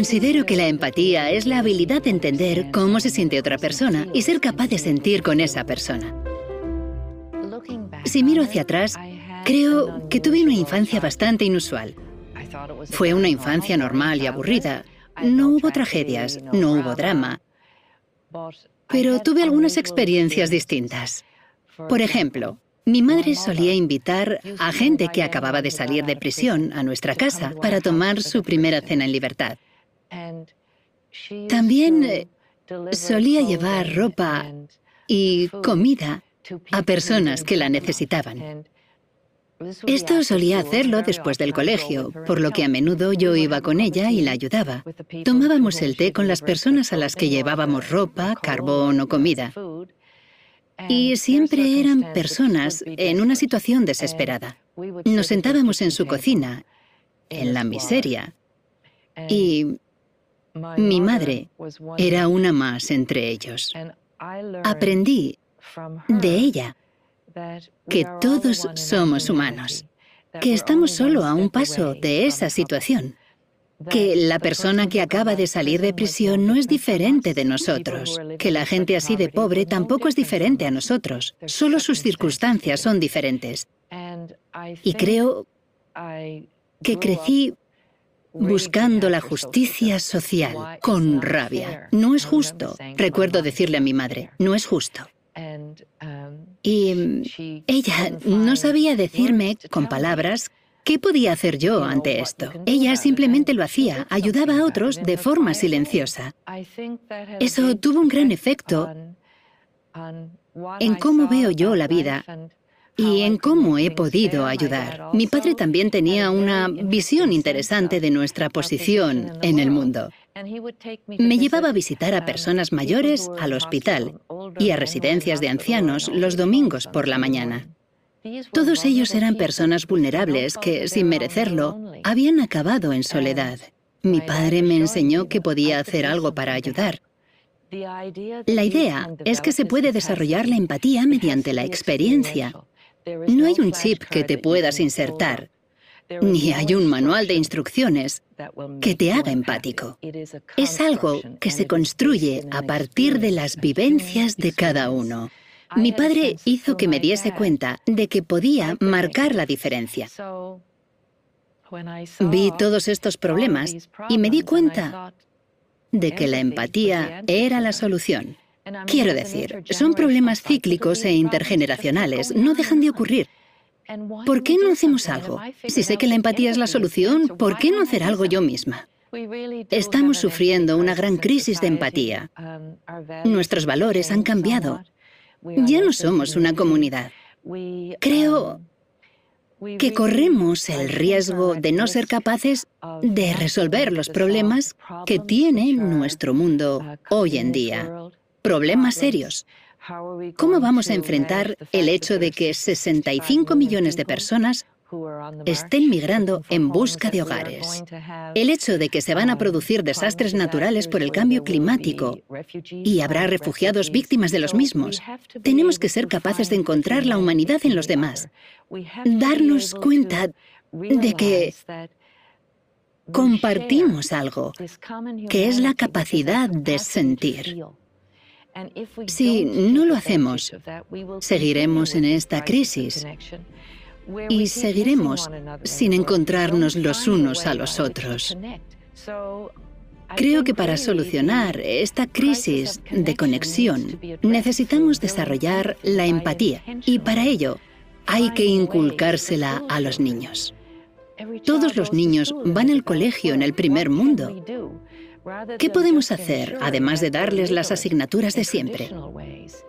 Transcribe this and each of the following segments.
Considero que la empatía es la habilidad de entender cómo se siente otra persona y ser capaz de sentir con esa persona. Si miro hacia atrás, creo que tuve una infancia bastante inusual. Fue una infancia normal y aburrida. No hubo tragedias, no hubo drama. Pero tuve algunas experiencias distintas. Por ejemplo, mi madre solía invitar a gente que acababa de salir de prisión a nuestra casa para tomar su primera cena en libertad. También eh, solía llevar ropa y comida a personas que la necesitaban. Esto solía hacerlo después del colegio, por lo que a menudo yo iba con ella y la ayudaba. Tomábamos el té con las personas a las que llevábamos ropa, carbón o comida. Y siempre eran personas en una situación desesperada. Nos sentábamos en su cocina, en la miseria, y mi madre era una más entre ellos. Aprendí de ella que todos somos humanos, que estamos solo a un paso de esa situación, que la persona que acaba de salir de prisión no es diferente de nosotros, que la gente así de pobre tampoco es diferente a nosotros, solo sus circunstancias son diferentes. Y creo que crecí buscando la justicia social con rabia. No es justo, recuerdo decirle a mi madre, no es justo. Y mm, ella no sabía decirme con palabras qué podía hacer yo ante esto. Ella simplemente lo hacía, ayudaba a otros de forma silenciosa. Eso tuvo un gran efecto en cómo veo yo la vida y en cómo he podido ayudar. Mi padre también tenía una visión interesante de nuestra posición en el mundo. Me llevaba a visitar a personas mayores al hospital y a residencias de ancianos los domingos por la mañana. Todos ellos eran personas vulnerables que, sin merecerlo, habían acabado en soledad. Mi padre me enseñó que podía hacer algo para ayudar. La idea es que se puede desarrollar la empatía mediante la experiencia. No hay un chip que te puedas insertar, ni hay un manual de instrucciones que te haga empático. Es algo que se construye a partir de las vivencias de cada uno. Mi padre hizo que me diese cuenta de que podía marcar la diferencia. Vi todos estos problemas y me di cuenta de que la empatía era la solución. Quiero decir, son problemas cíclicos e intergeneracionales, no dejan de ocurrir. ¿Por qué no hacemos algo? Si sé que la empatía es la solución, ¿por qué no hacer algo yo misma? Estamos sufriendo una gran crisis de empatía. Nuestros valores han cambiado. Ya no somos una comunidad. Creo que corremos el riesgo de no ser capaces de resolver los problemas que tiene nuestro mundo hoy en día problemas serios. ¿Cómo vamos a enfrentar el hecho de que 65 millones de personas estén migrando en busca de hogares. El hecho de que se van a producir desastres naturales por el cambio climático y habrá refugiados víctimas de los mismos. Tenemos que ser capaces de encontrar la humanidad en los demás. Darnos cuenta de que compartimos algo, que es la capacidad de sentir. Si no lo hacemos, seguiremos en esta crisis y seguiremos sin encontrarnos los unos a los otros. Creo que para solucionar esta crisis de conexión necesitamos desarrollar la empatía y para ello hay que inculcársela a los niños. Todos los niños van al colegio en el primer mundo ¿Qué podemos hacer, además de darles las asignaturas de siempre?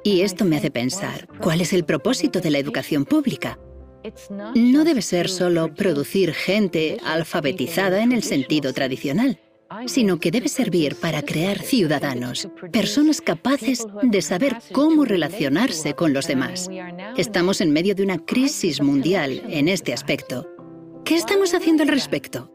Y esto me hace pensar, ¿cuál es el propósito de la educación pública? No debe ser solo producir gente alfabetizada en el sentido tradicional, sino que debe servir para crear ciudadanos, personas capaces de saber cómo relacionarse con los demás. Estamos en medio de una crisis mundial en este aspecto. ¿Qué estamos haciendo al respecto?